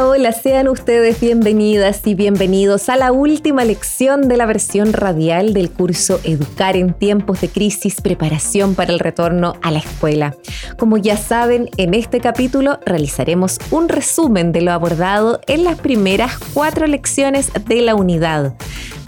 Hola, sean ustedes bienvenidas y bienvenidos a la última lección de la versión radial del curso Educar en tiempos de crisis, preparación para el retorno a la escuela. Como ya saben, en este capítulo realizaremos un resumen de lo abordado en las primeras cuatro lecciones de la unidad.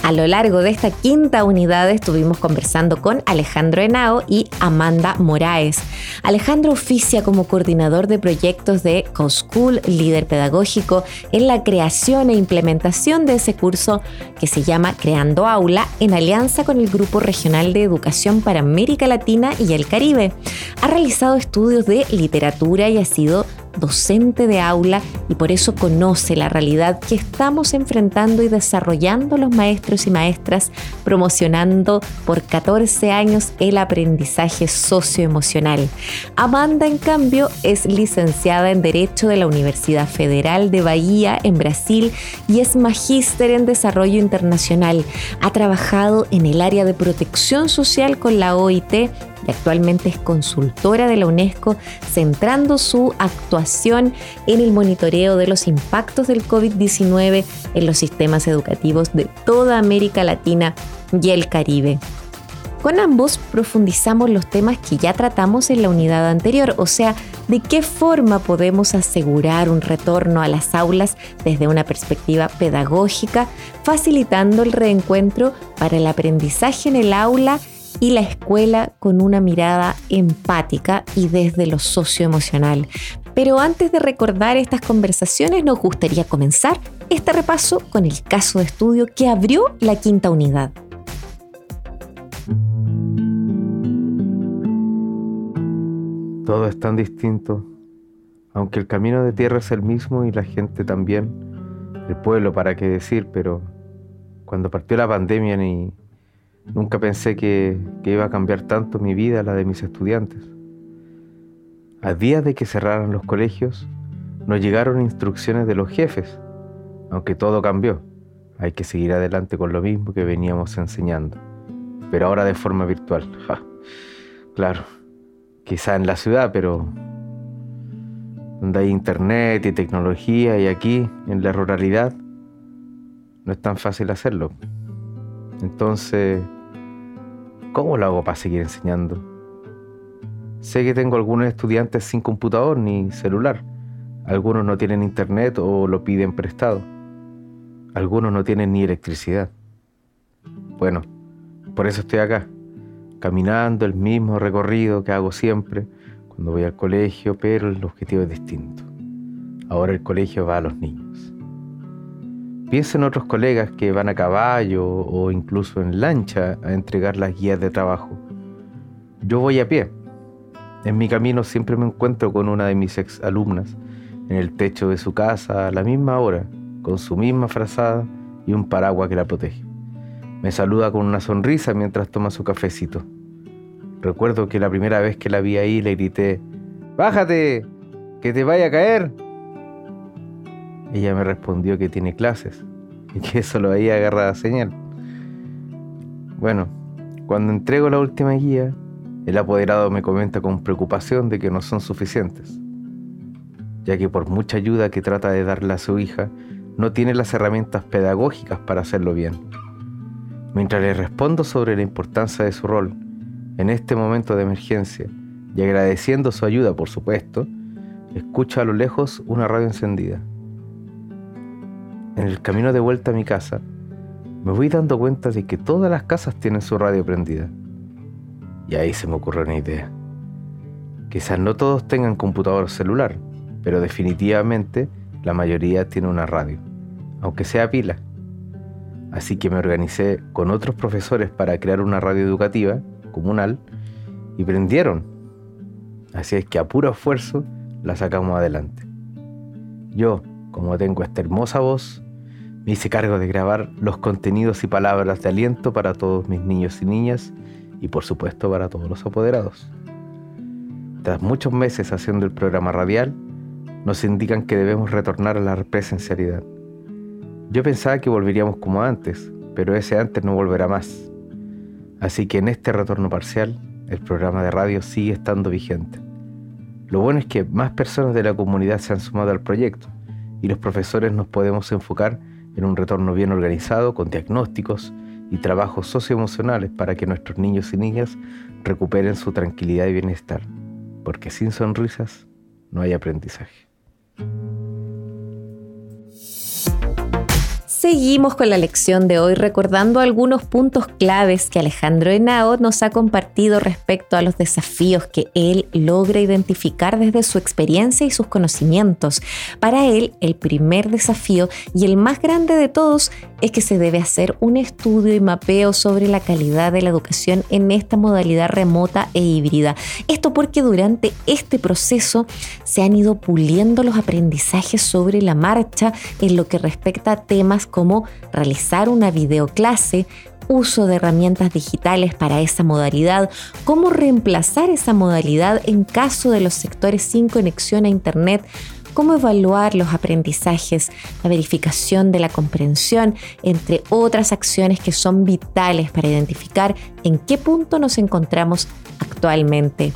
A lo largo de esta quinta unidad estuvimos conversando con Alejandro Henao y Amanda Moraes. Alejandro oficia como coordinador de proyectos de CoSchool, líder pedagógico en la creación e implementación de ese curso que se llama Creando Aula en alianza con el Grupo Regional de Educación para América Latina y el Caribe. Ha realizado estudios de literatura y ha sido docente de aula y por eso conoce la realidad que estamos enfrentando y desarrollando los maestros y maestras, promocionando por 14 años el aprendizaje socioemocional. Amanda, en cambio, es licenciada en Derecho de la Universidad Federal de Bahía, en Brasil, y es magíster en Desarrollo Internacional. Ha trabajado en el área de protección social con la OIT y actualmente es consultora de la UNESCO, centrando su actuación en el monitoreo de los impactos del COVID-19 en los sistemas educativos de toda América Latina y el Caribe. Con ambos profundizamos los temas que ya tratamos en la unidad anterior, o sea, de qué forma podemos asegurar un retorno a las aulas desde una perspectiva pedagógica, facilitando el reencuentro para el aprendizaje en el aula y la escuela con una mirada empática y desde lo socioemocional. Pero antes de recordar estas conversaciones, nos gustaría comenzar este repaso con el caso de estudio que abrió la quinta unidad. Todo es tan distinto, aunque el camino de tierra es el mismo y la gente también, el pueblo para qué decir, pero cuando partió la pandemia ni, Nunca pensé que, iba a cambiar tanto mi vida, la de mis estudiantes. A días de que cerraran los colegios, nos llegaron instrucciones de los jefes, aunque todo cambió. Hay que seguir adelante con lo mismo que veníamos enseñando, pero ahora de forma virtual. claro, quizá en la ciudad, pero donde hay internet y tecnología y aquí, en la ruralidad, no es tan fácil hacerlo. Entonces, ¿cómo lo hago para seguir enseñando? Sé que tengo algunos estudiantes sin computador ni celular. Algunos no tienen internet o lo piden prestado. Algunos no tienen ni electricidad. Bueno, por eso estoy acá, caminando el mismo recorrido que hago siempre cuando voy al colegio, pero el objetivo es distinto. Ahora el colegio va a los niños. Piensa en otros colegas que van a caballo o incluso en lancha a entregar las guías de trabajo. Yo voy a pie. En mi camino siempre me encuentro con una de mis ex alumnas en el techo de su casa a la misma hora, con su misma frazada y un paraguas que la protege. Me saluda con una sonrisa mientras toma su cafecito. Recuerdo que la primera vez que la vi ahí le grité, ¡Bájate! ¡Que te vaya a caer! Ella me respondió que tiene clases y que eso lo había agarrado a señal. Bueno, cuando entrego la última guía, el apoderado me comenta con preocupación de que no son suficientes, ya que por mucha ayuda que trata de darle a su hija, no tiene las herramientas pedagógicas para hacerlo bien. Mientras le respondo sobre la importancia de su rol en este momento de emergencia y agradeciendo su ayuda, por supuesto, escucho a lo lejos una radio encendida en el camino de vuelta a mi casa, me voy dando cuenta de que todas las casas tienen su radio prendida. Y ahí se me ocurre una idea. Quizás no todos tengan computador celular, pero definitivamente la mayoría tiene una radio, aunque sea pila. Así que me organicé con otros profesores para crear una radio educativa comunal y prendieron. Así es que a puro esfuerzo la sacamos adelante. Yo, como tengo esta hermosa voz, me hice cargo de grabar los contenidos y palabras de aliento para todos mis niños y niñas y por supuesto para todos los apoderados. Tras muchos meses haciendo el programa radial, nos indican que debemos retornar a la presencialidad. Yo pensaba que volveríamos como antes, pero ese antes no volverá más. Así que en este retorno parcial, el programa de radio sigue estando vigente. Lo bueno es que más personas de la comunidad se han sumado al proyecto y los profesores nos podemos enfocar en un retorno bien organizado con diagnósticos y trabajos socioemocionales para que nuestros niños y niñas recuperen su tranquilidad y bienestar, porque sin sonrisas no hay aprendizaje. Seguimos con la lección de hoy recordando algunos puntos claves que Alejandro Henao nos ha compartido respecto a los desafíos que él logra identificar desde su experiencia y sus conocimientos. Para él, el primer desafío y el más grande de todos es que se debe hacer un estudio y mapeo sobre la calidad de la educación en esta modalidad remota e híbrida. Esto porque durante este proceso se han ido puliendo los aprendizajes sobre la marcha en lo que respecta a temas como realizar una videoclase, uso de herramientas digitales para esa modalidad, cómo reemplazar esa modalidad en caso de los sectores sin conexión a Internet, cómo evaluar los aprendizajes, la verificación de la comprensión, entre otras acciones que son vitales para identificar en qué punto nos encontramos actualmente.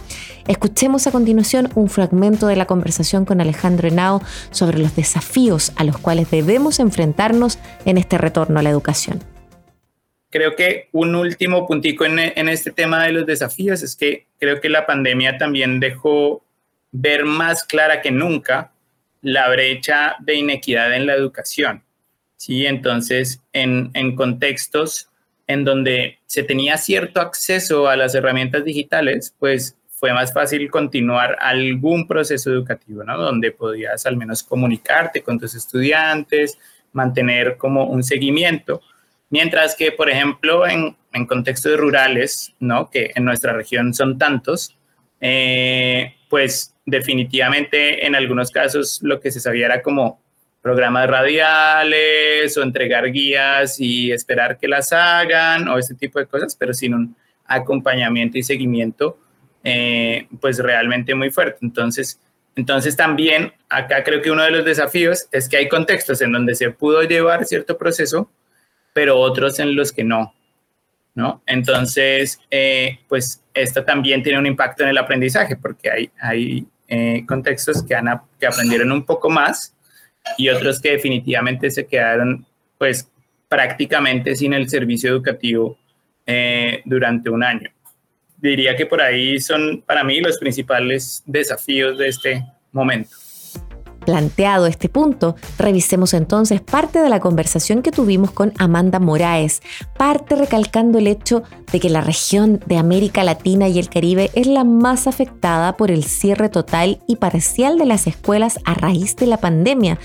Escuchemos a continuación un fragmento de la conversación con Alejandro Henao sobre los desafíos a los cuales debemos enfrentarnos en este retorno a la educación. Creo que un último puntico en, en este tema de los desafíos es que creo que la pandemia también dejó ver más clara que nunca la brecha de inequidad en la educación. ¿sí? Entonces, en, en contextos en donde se tenía cierto acceso a las herramientas digitales, pues fue más fácil continuar algún proceso educativo, ¿no? Donde podías al menos comunicarte con tus estudiantes, mantener como un seguimiento. Mientras que, por ejemplo, en, en contextos rurales, ¿no? Que en nuestra región son tantos, eh, pues definitivamente en algunos casos lo que se sabía era como programas radiales o entregar guías y esperar que las hagan o ese tipo de cosas, pero sin un acompañamiento y seguimiento eh, pues realmente muy fuerte. Entonces, entonces también acá creo que uno de los desafíos es que hay contextos en donde se pudo llevar cierto proceso, pero otros en los que no. ¿no? Entonces, eh, pues esto también tiene un impacto en el aprendizaje porque hay, hay eh, contextos que, han, que aprendieron un poco más y otros que definitivamente se quedaron pues prácticamente sin el servicio educativo durante un año diría que por ahí son para mí los principales desafíos de este momento. Planteado este punto, revisemos entonces parte de la conversación que tuvimos con Amanda Moraes, parte recalcando el hecho de que la región de América Latina y el Caribe es la más afectada por el cierre total y parcial de las escuelas a raíz de la pandemia.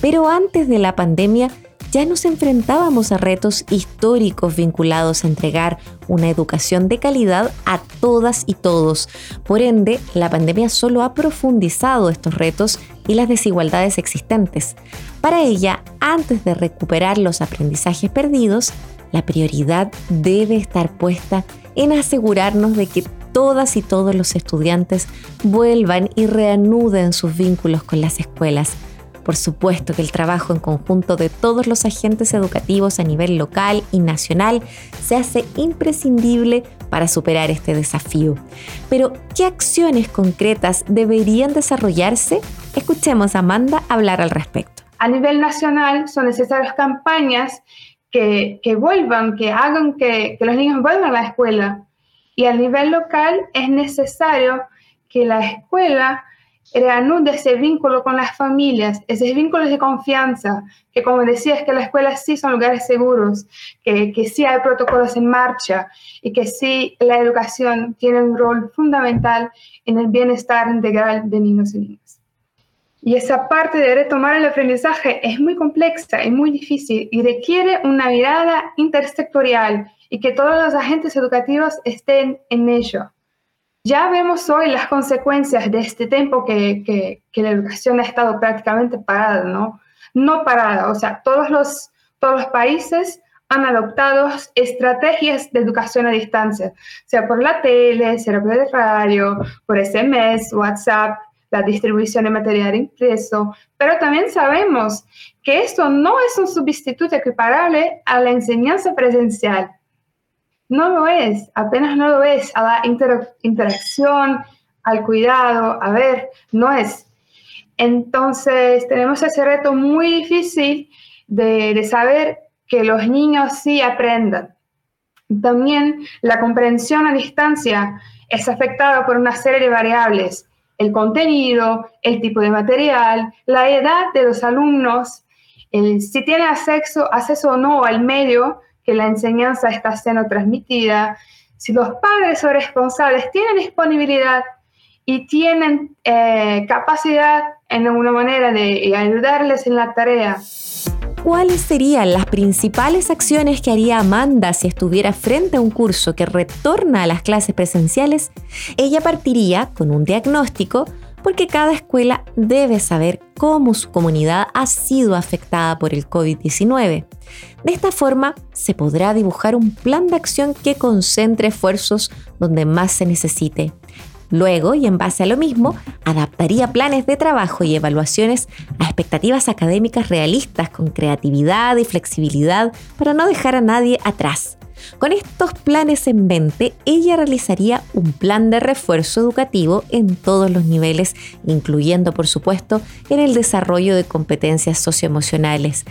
Pero antes de la pandemia, ya nos enfrentábamos a retos históricos vinculados a entregar una educación de calidad a todas y todos. Por ende, la pandemia solo ha profundizado estos retos y las desigualdades existentes. Para ella, antes de recuperar los aprendizajes perdidos, la prioridad debe estar puesta en asegurarnos de que todas y todos los estudiantes vuelvan y reanuden sus vínculos con las escuelas por supuesto que el trabajo en conjunto de todos los agentes educativos a nivel local y nacional se hace imprescindible para superar este desafío. Pero, ¿qué acciones concretas deberían desarrollarse? Escuchemos a Amanda hablar al respecto. A nivel nacional son necesarias campañas que, vuelvan, que hagan que, que los niños vuelvan a la escuela. Y a nivel local es necesario que la escuela reanude ese vínculo con las familias, esos vínculos de confianza, que como decías, que las escuelas sí son lugares seguros, que, que sí hay protocolos en marcha y que sí la educación tiene un rol fundamental en el bienestar integral de niños y niñas. Y esa parte de retomar el aprendizaje es muy compleja y muy difícil y requiere una mirada intersectorial y que todos los agentes educativos estén en ello Ya vemos hoy las consecuencias de este tiempo que, que, que la educación ha estado prácticamente parada, ¿no? No parada, o sea, todos los, todos los países han adoptado estrategias de educación a distancia, sea por la tele, sea por el radio, por SMS, WhatsApp, la distribución de material impreso, pero también sabemos que esto no es un sustituto equiparable a la enseñanza presencial. No lo es, apenas no lo es, a la interacción, al cuidado, a ver, no es. Entonces tenemos ese reto muy difícil de, de saber que los niños sí aprendan. También la comprensión a distancia es afectada por una serie de variables, el contenido, el tipo de material, la edad de los alumnos, si tiene acceso, acceso o no al medio que la enseñanza está siendo transmitida, si los padres o responsables tienen disponibilidad y tienen eh, capacidad en alguna manera de ayudarles en la tarea ¿Cuáles serían las principales acciones que haría Amanda si estuviera frente a un curso que retorna a las clases presenciales? Ella partiría con un diagnóstico porque cada escuela debe saber cómo su comunidad ha sido afectada por el COVID-19. De esta forma, se podrá dibujar un plan de acción que concentre esfuerzos donde más se necesite Luego, y en base a lo mismo, adaptaría planes de trabajo y evaluaciones a expectativas académicas realistas con creatividad y flexibilidad para no dejar a nadie atrás. Con estos planes en mente, ella realizaría un plan de refuerzo educativo en todos los niveles, incluyendo, por supuesto, en el desarrollo de competencias socioemocionales.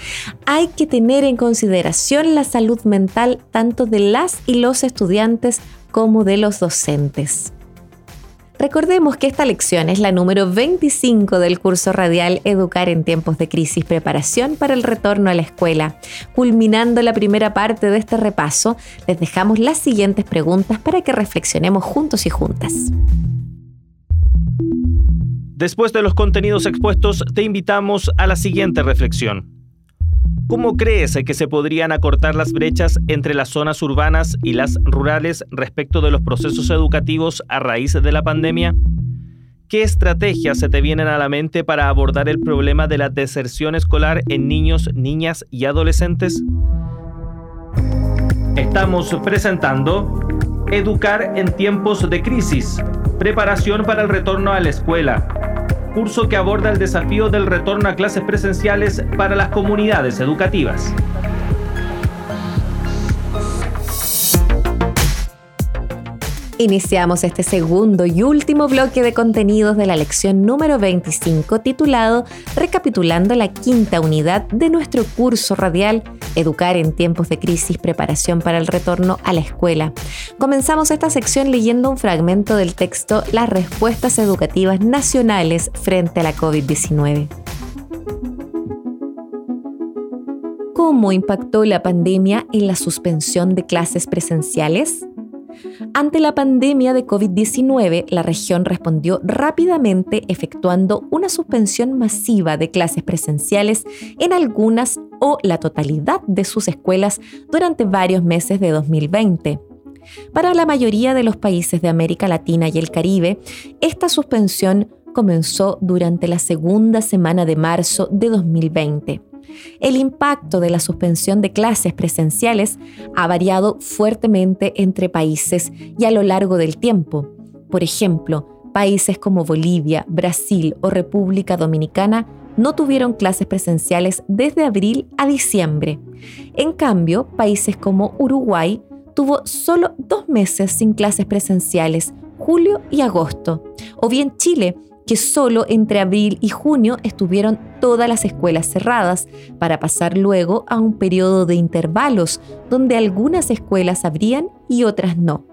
Hay que tener en consideración la salud mental tanto de las y los estudiantes como de los docentes. Recordemos que esta lección es la número 25 del curso radial Educar en tiempos de crisis, preparación para el retorno a la escuela. Culminando la primera parte de este repaso, les dejamos las siguientes preguntas para que reflexionemos juntos y juntas. Después de los contenidos expuestos, te invitamos a la siguiente reflexión. ¿Cómo crees que se podrían acortar las brechas entre las zonas urbanas y las rurales respecto de los procesos educativos a raíz de la pandemia? ¿Qué estrategias se te vienen a la mente para abordar el problema de la deserción escolar en niños, niñas y adolescentes? Estamos presentando Educar en tiempos de crisis, preparación para el retorno a la escuela curso que aborda el desafío del retorno a clases presenciales para las comunidades educativas. Iniciamos este segundo y último bloque de contenidos de la lección número 25 titulado Recapitulando la quinta unidad de nuestro curso radial Educar en tiempos de crisis, preparación para el retorno a la escuela. Comenzamos esta sección leyendo un fragmento del texto Las respuestas educativas nacionales frente a la COVID-19. ¿Cómo impactó la pandemia en la suspensión de clases presenciales? Ante la pandemia de COVID-19, la región respondió rápidamente efectuando una suspensión masiva de clases presenciales en algunas o la totalidad de sus escuelas durante varios meses de 2020. Para la mayoría de los países de América Latina y el Caribe, esta suspensión comenzó durante la segunda semana de marzo de 2020. El impacto de la suspensión de clases presenciales ha variado fuertemente entre países y a lo largo del tiempo. Por ejemplo, países como Bolivia, Brasil o República Dominicana no tuvieron clases presenciales desde abril a diciembre. En cambio, países como Uruguay tuvo solo dos meses sin clases presenciales, julio y agosto. O bien Chile, que solo entre abril y junio estuvieron todas las escuelas cerradas, para pasar luego a un periodo de intervalos donde algunas escuelas abrían y otras no.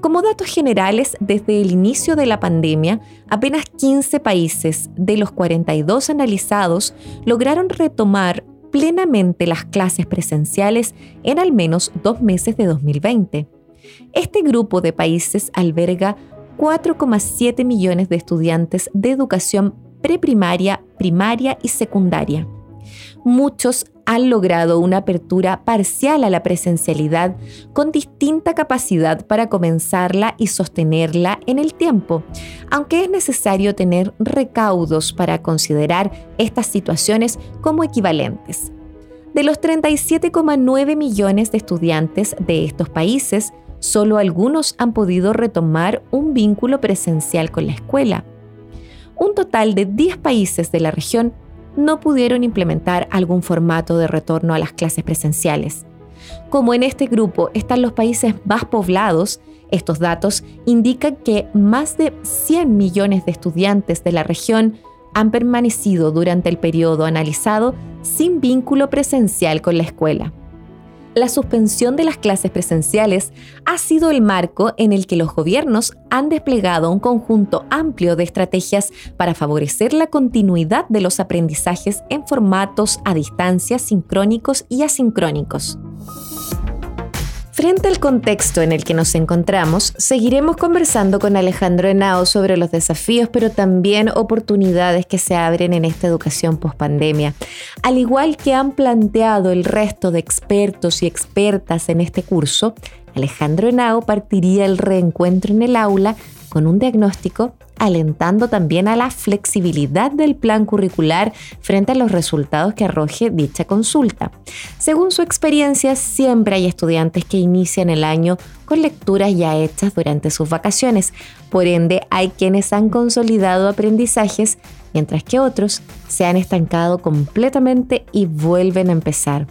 Como datos generales, desde el inicio de la pandemia, apenas 15 países de los 42 analizados lograron retomar plenamente las clases presenciales en al menos dos meses de 2020. Este grupo de países alberga 4,7 millones de estudiantes de educación preprimaria, primaria y secundaria. Muchos han logrado una apertura parcial a la presencialidad con distinta capacidad para comenzarla y sostenerla en el tiempo, aunque es necesario tener recaudos para considerar estas situaciones como equivalentes. De los 37,9 millones de estudiantes de estos países, solo algunos han podido retomar un vínculo presencial con la escuela. Un total de 10 países de la región no pudieron implementar algún formato de retorno a las clases presenciales. Como en este grupo están los países más poblados, estos datos indican que más de 100 millones de estudiantes de la región han permanecido durante el periodo analizado sin vínculo presencial con la escuela la suspensión de las clases presenciales ha sido el marco en el que los gobiernos han desplegado un conjunto amplio de estrategias para favorecer la continuidad de los aprendizajes en formatos a distancia sincrónicos y asincrónicos. Frente al contexto en el que nos encontramos, seguiremos conversando con Alejandro Henao sobre los desafíos, pero también oportunidades que se abren en esta educación pospandemia. Al igual que han planteado el resto de expertos y expertas en este curso, Alejandro Henao partiría el reencuentro en el aula con un diagnóstico alentando también a la flexibilidad del plan curricular frente a los resultados que arroje dicha consulta. Según su experiencia, siempre hay estudiantes que inician el año con lecturas ya hechas durante sus vacaciones, por ende hay quienes han consolidado aprendizajes, mientras que otros se han estancado completamente y vuelven a empezar.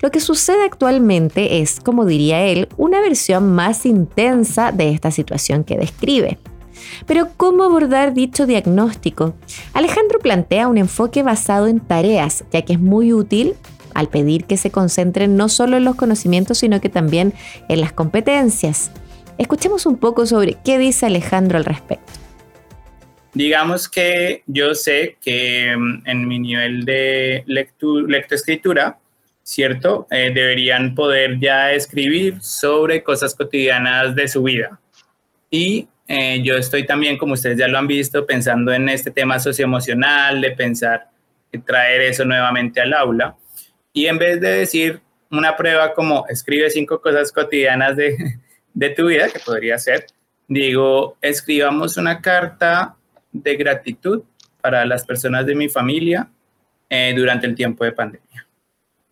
Lo que sucede actualmente es, como diría él, una versión más intensa de esta situación que describe. Pero ¿cómo abordar dicho diagnóstico? Alejandro plantea un enfoque basado en tareas, ya que es muy útil al pedir que se concentren no solo en los conocimientos, sino que también en las competencias. Escuchemos un poco sobre qué dice Alejandro al respecto. Digamos que yo sé que mm, en mi nivel de lectoescritura, ¿cierto? Eh, deberían poder ya escribir sobre cosas cotidianas de su vida. Y eh, yo estoy también, como ustedes ya lo han visto, pensando en este tema socioemocional, de pensar traer eso nuevamente al aula. Y en vez de decir una prueba como escribe cinco cosas cotidianas de, de tu vida, que podría ser, digo, escribamos una carta de gratitud para las personas de mi familia eh, durante el tiempo de pandemia.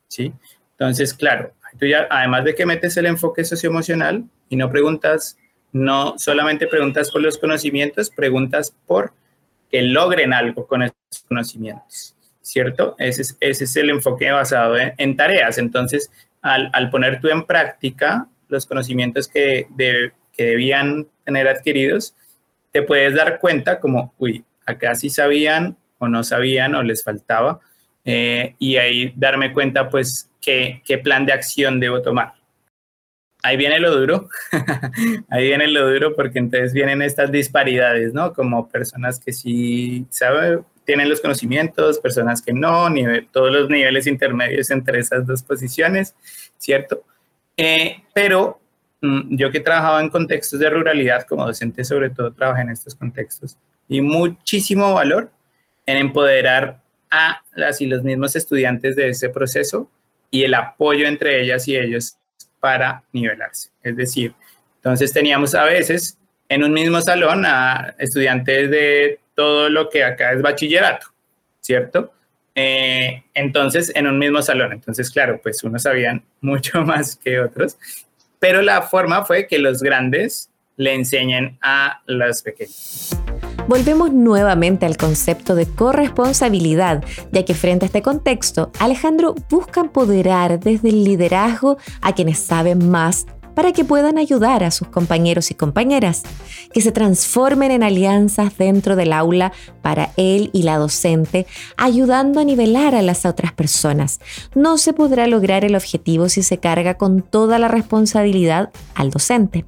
¿Sí? Entonces, claro, tú ya, además de que metes el enfoque socioemocional y no preguntas, no solamente preguntas por los conocimientos, preguntas por que logren algo con esos conocimientos, ¿cierto? Ese es, el enfoque basado en, tareas. Entonces, al, al, poner tú en práctica los conocimientos que, que debían tener adquiridos, te puedes dar cuenta como, uy, acá sí sabían o no sabían o les faltaba, eh, y ahí darme cuenta, pues, qué, qué plan de acción debo tomar. Ahí viene lo duro, ahí viene lo duro porque entonces vienen estas disparidades, ¿no? Como personas que sí saben, tienen los conocimientos, personas que no, nivel, todos los niveles intermedios entre esas dos posiciones, ¿cierto? Eh, pero mm, yo que he trabajado en contextos de ruralidad como docente, sobre todo trabajé en estos contextos, y muchísimo valor en empoderar a las y los mismos estudiantes de ese proceso y el apoyo entre ellas y ellos para nivelarse. Es decir, entonces teníamos a veces en un mismo salón a estudiantes de todo lo que acá es bachillerato, ¿cierto? Eh, entonces, en un mismo salón. Entonces, claro, pues unos sabían mucho más que otros, pero la forma fue que los grandes le enseñen a los pequeños volvemos nuevamente al concepto de corresponsabilidad, ya que frente a este contexto, Alejandro busca empoderar desde el liderazgo a quienes saben más para que puedan ayudar a sus compañeros y compañeras, que se transformen en alianzas dentro del aula para él y la docente, ayudando a nivelar a las otras personas. No se podrá lograr el objetivo si se carga con toda la responsabilidad al docente.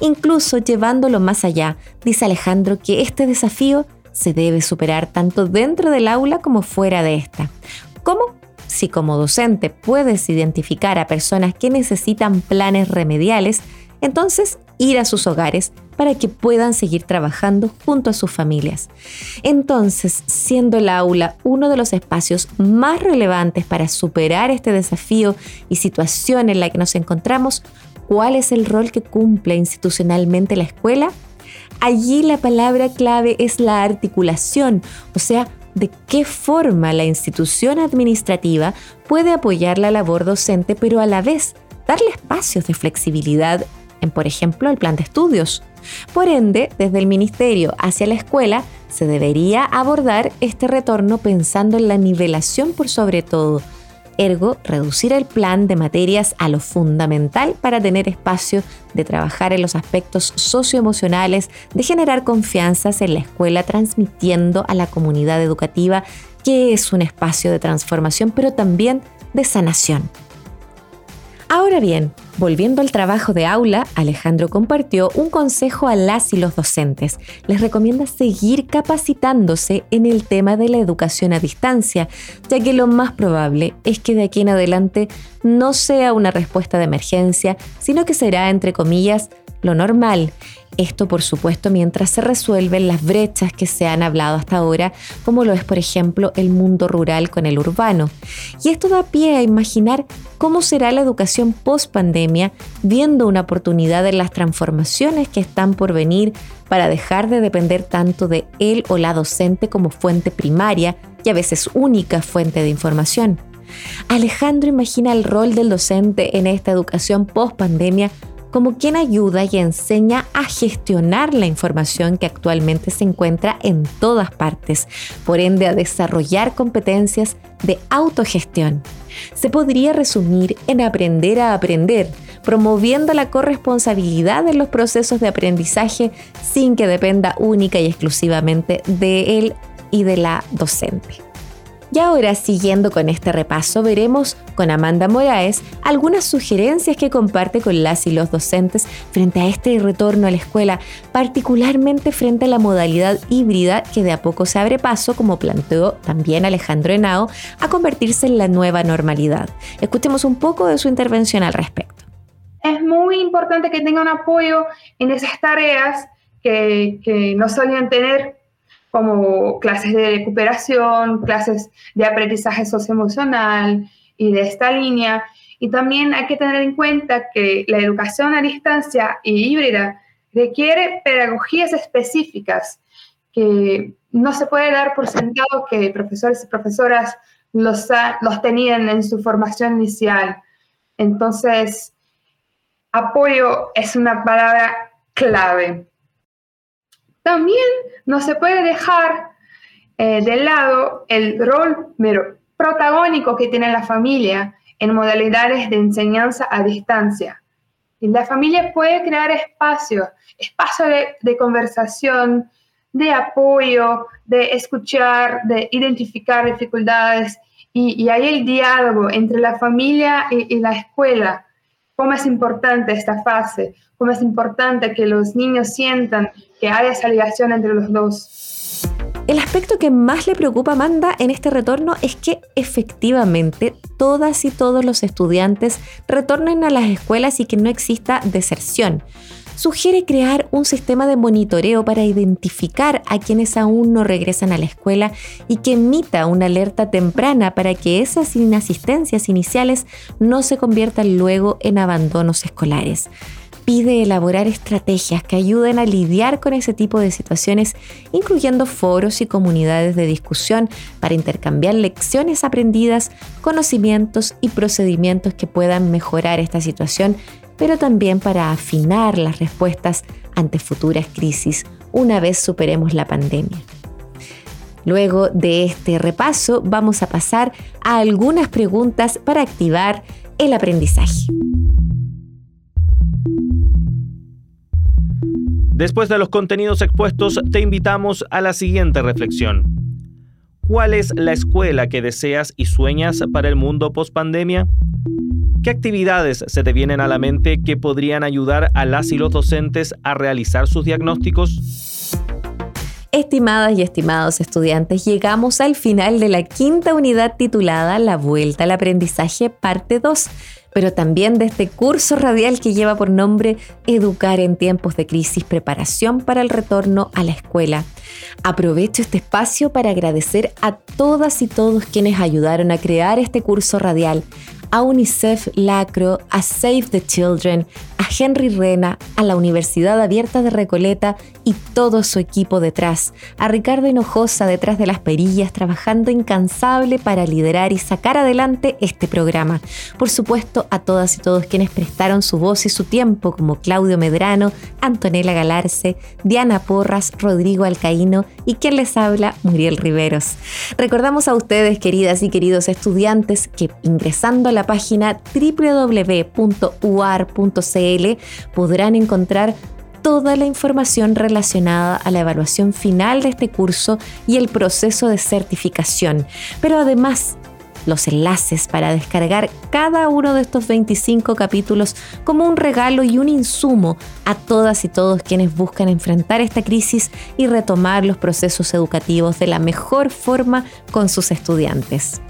Incluso llevándolo más allá, dice Alejandro que este desafío se debe superar tanto dentro del aula como fuera de esta. ¿Cómo? Si como docente puedes identificar a personas que necesitan planes remediales, entonces ir a sus hogares para que puedan seguir trabajando junto a sus familias. Entonces, siendo el aula uno de los espacios más relevantes para superar este desafío y situación en la que nos encontramos, ¿cuál es el rol que cumple institucionalmente la escuela? Allí la palabra clave es la articulación, o sea, de qué forma la institución administrativa puede apoyar la labor docente, pero a la vez darle espacios de flexibilidad en, por ejemplo, el plan de estudios. Por ende, desde el ministerio hacia la escuela, se debería abordar este retorno pensando en la nivelación por sobre todo, ergo reducir el plan de materias a lo fundamental para tener espacio de trabajar en los aspectos socioemocionales, de generar confianzas en la escuela, transmitiendo a la comunidad educativa que es un espacio de transformación, pero también de sanación. Ahora bien, volviendo al trabajo de aula, Alejandro compartió un consejo a las y los docentes. Les recomienda seguir capacitándose en el tema de la educación a distancia, ya que lo más probable es que de aquí en adelante no sea una respuesta de emergencia, sino que será, entre comillas, lo normal. Esto, por supuesto, mientras se resuelven las brechas que se han hablado hasta ahora, como lo es, por ejemplo, el mundo rural con el urbano. Y esto da pie a imaginar cómo será la educación post pandemia, viendo una oportunidad en las transformaciones que están por venir para dejar de depender tanto de él o la docente como fuente primaria y a veces única fuente de información. Alejandro imagina el rol del docente en esta educación post pandemia como quien ayuda y enseña a gestionar la información que actualmente se encuentra en todas partes, por ende a desarrollar competencias de autogestión. Se podría resumir en aprender a aprender, promoviendo la corresponsabilidad en los procesos de aprendizaje sin que dependa única y exclusivamente de él y de la docente. Y ahora, siguiendo con este repaso, veremos con Amanda Moraes algunas sugerencias que comparte con las y los docentes frente a este retorno a la escuela, particularmente frente a la modalidad híbrida que de a poco se abre paso, como planteó también Alejandro Henao, a convertirse en la nueva normalidad. Escuchemos un poco de su intervención al respecto. Es muy importante que tengan apoyo en esas tareas que, que no solían tener como clases de recuperación, clases de aprendizaje socioemocional y de esta línea. Y también hay que tener en cuenta que la educación a distancia y híbrida requiere pedagogías específicas que no se puede dar por sentado que profesores y profesoras los, los tenían en su formación inicial. Entonces, apoyo es una palabra clave. También no se puede dejar eh, de lado el rol protagónico que tiene la familia en modalidades de enseñanza a distancia. Y la familia puede crear espacios, espacios de, conversación, de apoyo, de escuchar, de identificar dificultades. Y, ahí el diálogo entre la familia y, y la escuela. Cómo es importante esta fase, cómo es importante que los niños sientan que haya esa ligación entre los dos. El aspecto que más le preocupa a Amanda en este retorno es que efectivamente todas y todos los estudiantes retornen a las escuelas y que no exista deserción. Sugiere crear un sistema de monitoreo para identificar a quienes aún no regresan a la escuela y que emita una alerta temprana para que esas inasistencias iniciales no se conviertan luego en abandonos escolares pide elaborar estrategias que ayuden a lidiar con ese tipo de situaciones, incluyendo foros y comunidades de discusión para intercambiar lecciones aprendidas, conocimientos y procedimientos que puedan mejorar esta situación, pero también para afinar las respuestas ante futuras crisis una vez superemos la pandemia. Luego de este repaso vamos a pasar a algunas preguntas para activar el aprendizaje. Después de los contenidos expuestos, te invitamos a la siguiente reflexión. ¿Cuál es la escuela que deseas y sueñas para el mundo post-pandemia? ¿Qué actividades se te vienen a la mente que podrían ayudar a las y los docentes a realizar sus diagnósticos? Estimadas y estimados estudiantes, llegamos al final de la quinta unidad titulada La Vuelta al Aprendizaje, parte 2 pero también de este curso radial que lleva por nombre Educar en tiempos de crisis, preparación para el retorno a la escuela. Aprovecho este espacio para agradecer a todas y todos quienes ayudaron a crear este curso radial, a UNICEF Lacro, a Save the Children, a Henry Rena, a la Universidad Abierta de Recoleta y todo su equipo detrás, a Ricardo Hinojosa detrás de las perillas trabajando incansable para liderar y sacar adelante este programa. Por supuesto, a todas y todos quienes prestaron su voz y su tiempo, como Claudio Medrano, Antonella Galarce, Diana Porras, Rodrigo Alcaíno y quien les habla, Muriel Riveros. Recordamos a ustedes, queridas y queridos estudiantes, que ingresando a la página www.uar.cl podrán encontrar toda la información relacionada a la evaluación final de este curso y el proceso de certificación. Pero además, los enlaces para descargar cada uno de estos 25 capítulos como un regalo y un insumo a todas y todos quienes buscan enfrentar esta crisis y retomar los procesos educativos de la mejor forma con sus estudiantes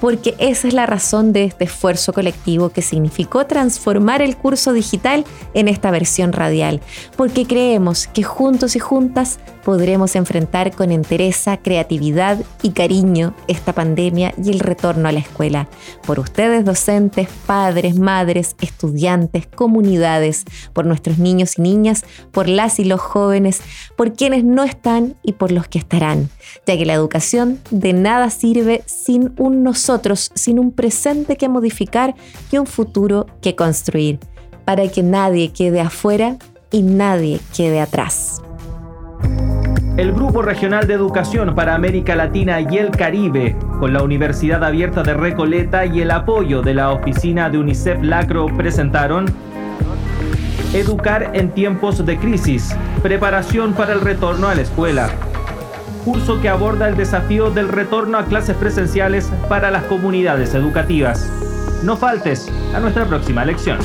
porque esa es la razón de este esfuerzo colectivo que significó transformar el curso digital en esta versión radial, porque creemos que juntos y juntas podremos enfrentar con entereza, creatividad y cariño esta pandemia y el retorno a la escuela. Por ustedes docentes, padres, madres, estudiantes, comunidades, por nuestros niños y niñas, por las y los jóvenes, por quienes no están y por los que estarán, ya que la educación de nada sirve sin un nosotros, sin un presente que modificar y un futuro que construir, para que nadie quede afuera y nadie quede atrás el Grupo Regional de Educación para América Latina y el Caribe, con la Universidad Abierta de Recoleta y el apoyo de la oficina de UNICEF Lacro, presentaron Educar en tiempos de crisis, preparación para el retorno a la escuela. Curso que aborda el desafío del retorno a clases presenciales para las comunidades educativas. No faltes a nuestra próxima lección.